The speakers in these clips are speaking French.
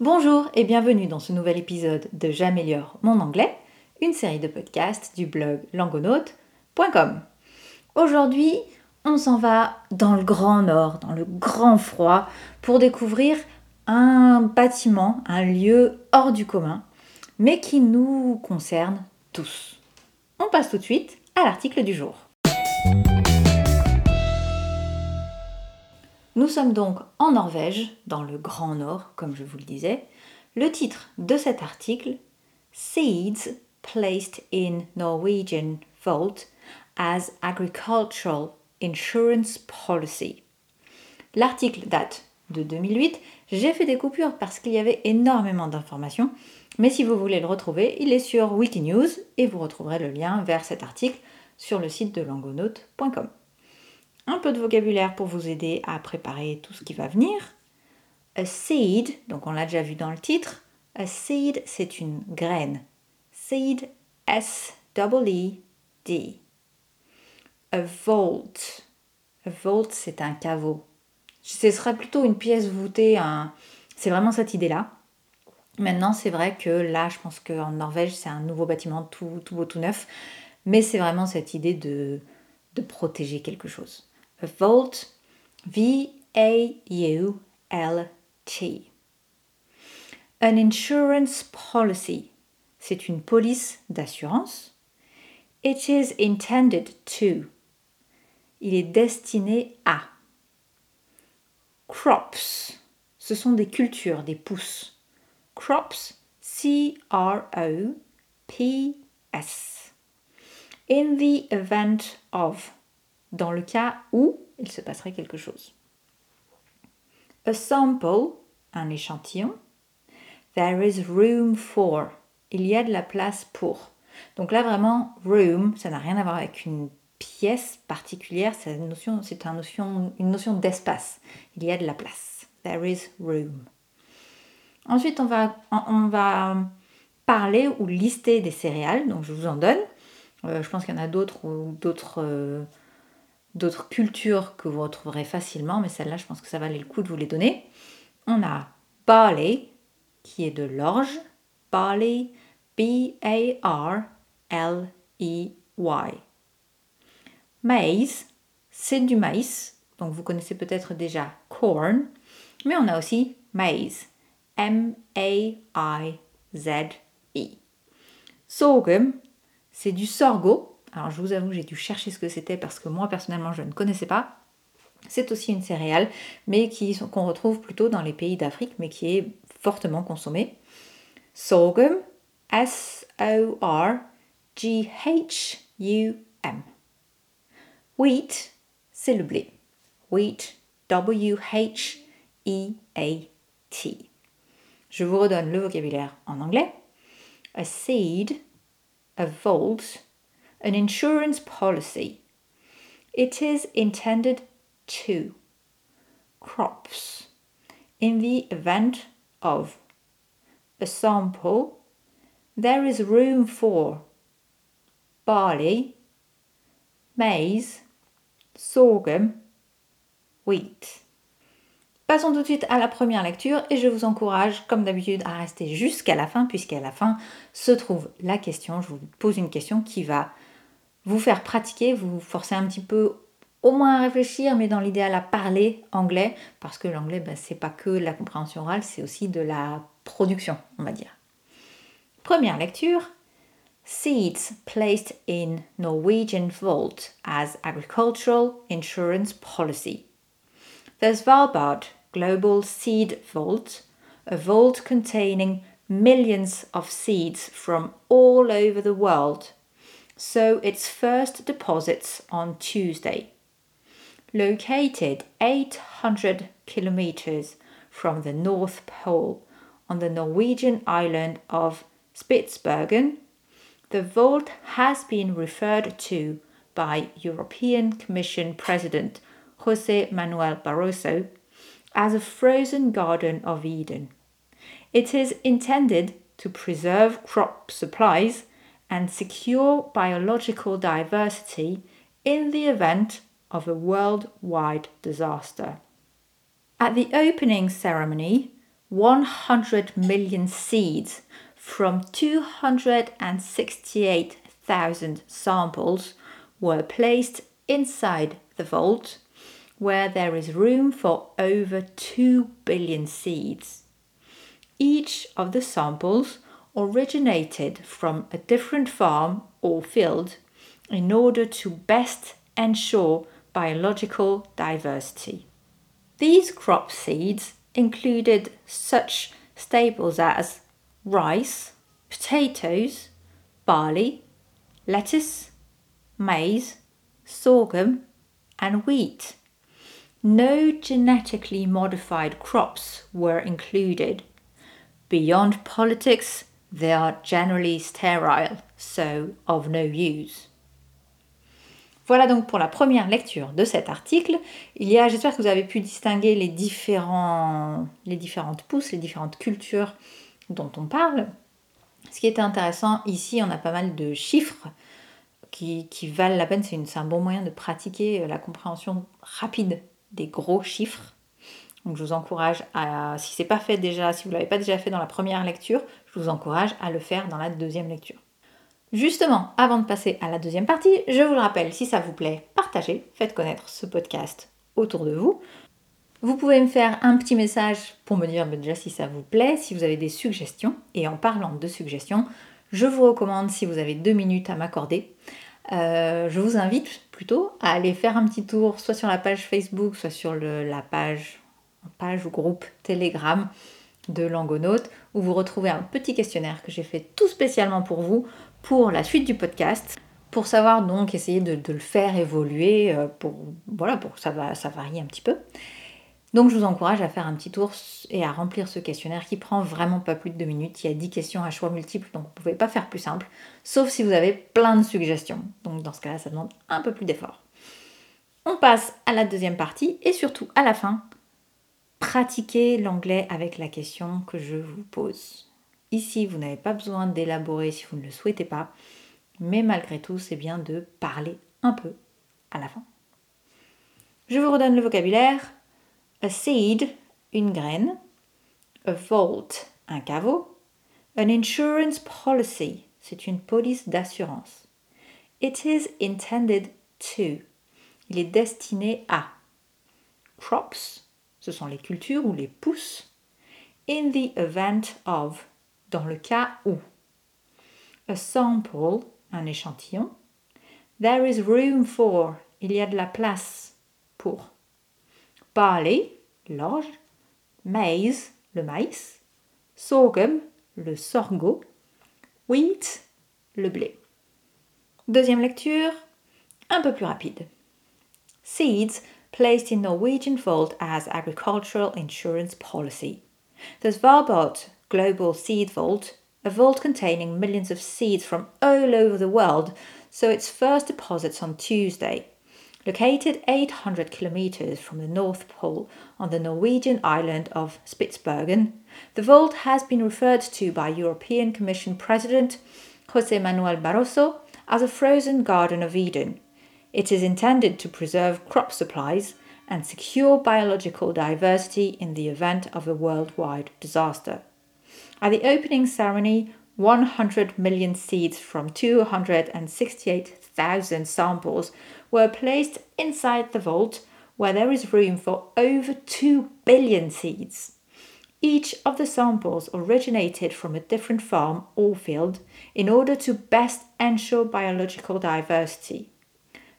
Bonjour et bienvenue dans ce nouvel épisode de J'améliore mon anglais, une série de podcasts du blog langonaute.com. Aujourd'hui, on s'en va dans le grand nord, dans le grand froid, pour découvrir un bâtiment, un lieu hors du commun, mais qui nous concerne tous. On passe tout de suite à l'article du jour. Nous sommes donc en Norvège, dans le Grand Nord, comme je vous le disais. Le titre de cet article, Seeds placed in Norwegian vault as agricultural insurance policy. L'article date de 2008. J'ai fait des coupures parce qu'il y avait énormément d'informations, mais si vous voulez le retrouver, il est sur Wikinews et vous retrouverez le lien vers cet article sur le site de langonaute.com un peu de vocabulaire pour vous aider à préparer tout ce qui va venir. A seed, donc on l'a déjà vu dans le titre, a seed c'est une graine. Seed, S-E-E-D. A vault. A vault c'est un caveau. Ce serait plutôt une pièce voûtée, c'est vraiment cette idée-là. Maintenant, c'est vrai que là, je pense qu'en Norvège, c'est un nouveau bâtiment tout, beau, tout neuf. Mais c'est vraiment cette idée de protéger quelque chose. A vault, V-A-U-L-T. An insurance policy, c'est une police d'assurance. It is intended to. Il est destiné à. Crops, ce sont des cultures, des pousses. Crops, C-R-O-P-S. In the event of dans le cas où il se passerait quelque chose. A sample, un échantillon. There is room for. Il y a de la place pour. Donc là vraiment, room, ça n'a rien à voir avec une pièce particulière, c'est une notion, c'est une notion, une notion d'espace. Il y a de la place. There is room. Ensuite, on va, on va parler ou lister des céréales, donc je vous en donne. Euh, je pense qu'il y en a d'autres ou d'autres euh, d'autres cultures que vous retrouverez facilement, mais celle-là, je pense que ça valait le coup de vous les donner. On a barley, qui est de l'orge. Barley, B-A-R-L-E-Y. Maize, c'est du maïs, donc vous connaissez peut-être déjà corn, mais on a aussi maize, M-A-I-Z-E. Sorghum, c'est du sorgho, alors je vous avoue, j'ai dû chercher ce que c'était parce que moi personnellement je ne connaissais pas. C'est aussi une céréale, mais qu'on retrouve plutôt dans les pays d'Afrique, mais qui est fortement consommée. Sorghum, S-O-R-G-H-U-M. Wheat, c'est le blé. Wheat, W-H-E-A-T. Je vous redonne le vocabulaire en anglais. A seed, a vault, an insurance policy. It is intended to crops in the event of a sample there is room for barley, maize, sorghum, wheat. Passons tout de suite à la première lecture et je vous encourage, comme d'habitude, à rester jusqu'à la fin, puisqu'à la fin se trouve la question. Je vous pose une question qui va vous faire pratiquer, vous forcer un petit peu au moins à réfléchir, mais dans l'idéal à parler anglais, parce que l'anglais, ben, c'est pas que la compréhension orale, c'est aussi de la production, on va dire. Première lecture. Seeds placed in Norwegian vault as agricultural insurance policy. The Svalbard Global Seed Vault, a vault containing millions of seeds from all over the world so its first deposits on Tuesday. Located 800 kilometers from the North Pole on the Norwegian island of Spitsbergen, the vault has been referred to by European Commission President Jose Manuel Barroso as a frozen garden of Eden. It is intended to preserve crop supplies and secure biological diversity in the event of a worldwide disaster. At the opening ceremony, 100 million seeds from 268,000 samples were placed inside the vault where there is room for over 2 billion seeds. Each of the samples originated from a different farm or field in order to best ensure biological diversity. These crop seeds included such staples as rice, potatoes, barley, lettuce, maize, sorghum, and wheat. No genetically modified crops were included. Beyond politics, they are generally sterile, so of no use. Voilà donc pour la première lecture de cet article. Il y a, j'espère que vous avez pu distinguer les, différentes pousses, les différentes cultures dont on parle. Ce qui était intéressant, ici, on a pas mal de chiffres qui, valent la peine. C'est un bon moyen de pratiquer la compréhension rapide des gros chiffres. Donc je vous encourage à, si c'est pas fait déjà, si vous ne l'avez pas déjà fait dans la première lecture, je vous encourage à le faire dans la deuxième lecture. Justement, avant de passer à la deuxième partie, je vous le rappelle, si ça vous plaît, partagez, faites connaître ce podcast autour de vous. Vous pouvez me faire un petit message pour me dire déjà si ça vous plaît, si vous avez des suggestions. Et en parlant de suggestions, je vous recommande, si vous avez deux minutes à m'accorder, euh, je vous invite plutôt à aller faire un petit tour soit sur la page Facebook, soit sur la page, page ou groupe Telegram de Langonaute, où vous retrouvez un petit questionnaire que j'ai fait tout spécialement pour vous pour la suite du podcast, pour savoir donc essayer de, le faire évoluer, euh, pour, voilà, pour que ça, va, ça varie un petit peu. Donc je vous encourage à faire un petit tour et à remplir ce questionnaire qui prend vraiment pas plus de deux minutes. Il y a 10 questions à choix multiples, donc vous pouvez pas faire plus simple, sauf si vous avez plein de suggestions. Donc dans ce cas-là, ça demande un peu plus d'effort. On passe à la deuxième partie et surtout à la fin, pratiquez l'anglais avec la question que je vous pose. Ici, vous n'avez pas besoin d'élaborer si vous ne le souhaitez pas, mais malgré tout, c'est bien de parler un peu à la fin. Je vous redonne le vocabulaire. A seed, une graine. A vault, un caveau. An insurance policy, c'est une police d'assurance. It is intended to, il est destiné à. Crops, ce sont les cultures ou les pousses. In the event of, dans le cas où. A sample, un échantillon. There is room for, il y a de la place pour. Barley, l'orge. Maize, le maïs. Sorghum, le sorgho. Wheat, le blé. Deuxième lecture, un peu plus rapide. Seeds placed in Norwegian vault as agricultural insurance policy. The Svalbard Global Seed Vault, a vault containing millions of seeds from all over the world, saw its first deposits on Tuesday. Located 800 kilometers from the North Pole on the Norwegian island of Spitsbergen, the vault has been referred to by European Commission President José Manuel Barroso as a frozen Garden of Eden. It is intended to preserve crop supplies and secure biological diversity in the event of a worldwide disaster. At the opening ceremony, 100 million seeds from 268,000 samples were placed inside the vault where there is room for over 2 billion seeds. Each of the samples originated from a different farm or field in order to best ensure biological diversity.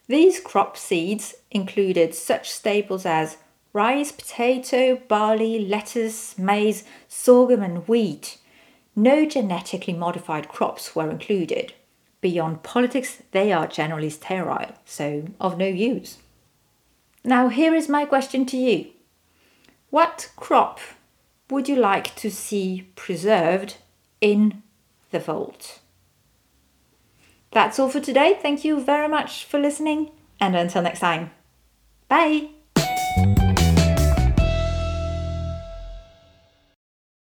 These crop seeds included such staples as rice, potato, barley, lettuce, maize, sorghum, and wheat. No genetically modified crops were included. Beyond politics, they are generally sterile, so of no use. Now, here is my question to you What crop would you like to see preserved in the vault? That's all for today. Thank you very much for listening, and until next time, bye.